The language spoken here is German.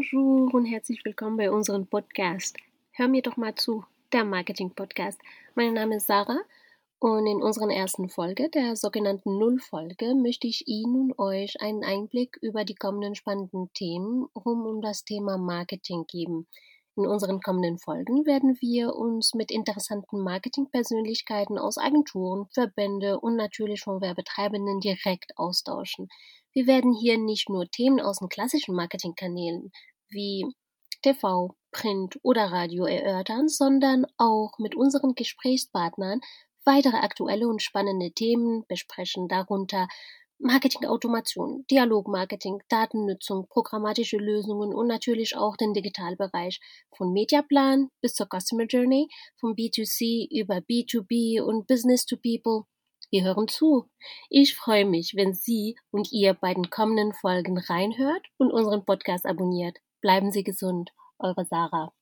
Bonjour und herzlich willkommen bei unserem Podcast. Hör mir doch mal zu, der Marketing Podcast. Mein Name ist Sarah und in unserer ersten Folge, der sogenannten Nullfolge, möchte ich Ihnen und euch einen Einblick über die kommenden spannenden Themen rund um das Thema Marketing geben. In unseren kommenden Folgen werden wir uns mit interessanten Marketingpersönlichkeiten aus Agenturen, Verbände und natürlich von Werbetreibenden direkt austauschen. Wir werden hier nicht nur Themen aus den klassischen Marketingkanälen wie TV, Print oder Radio erörtern, sondern auch mit unseren Gesprächspartnern weitere aktuelle und spannende Themen besprechen, darunter Marketingautomation, Dialogmarketing, Datennutzung, programmatische Lösungen und natürlich auch den Digitalbereich von Mediaplan bis zur Customer Journey, von B2C über B2B und Business to People. Wir hören zu. Ich freue mich, wenn Sie und ihr bei den kommenden Folgen reinhört und unseren Podcast abonniert. Bleiben Sie gesund. Eure Sarah.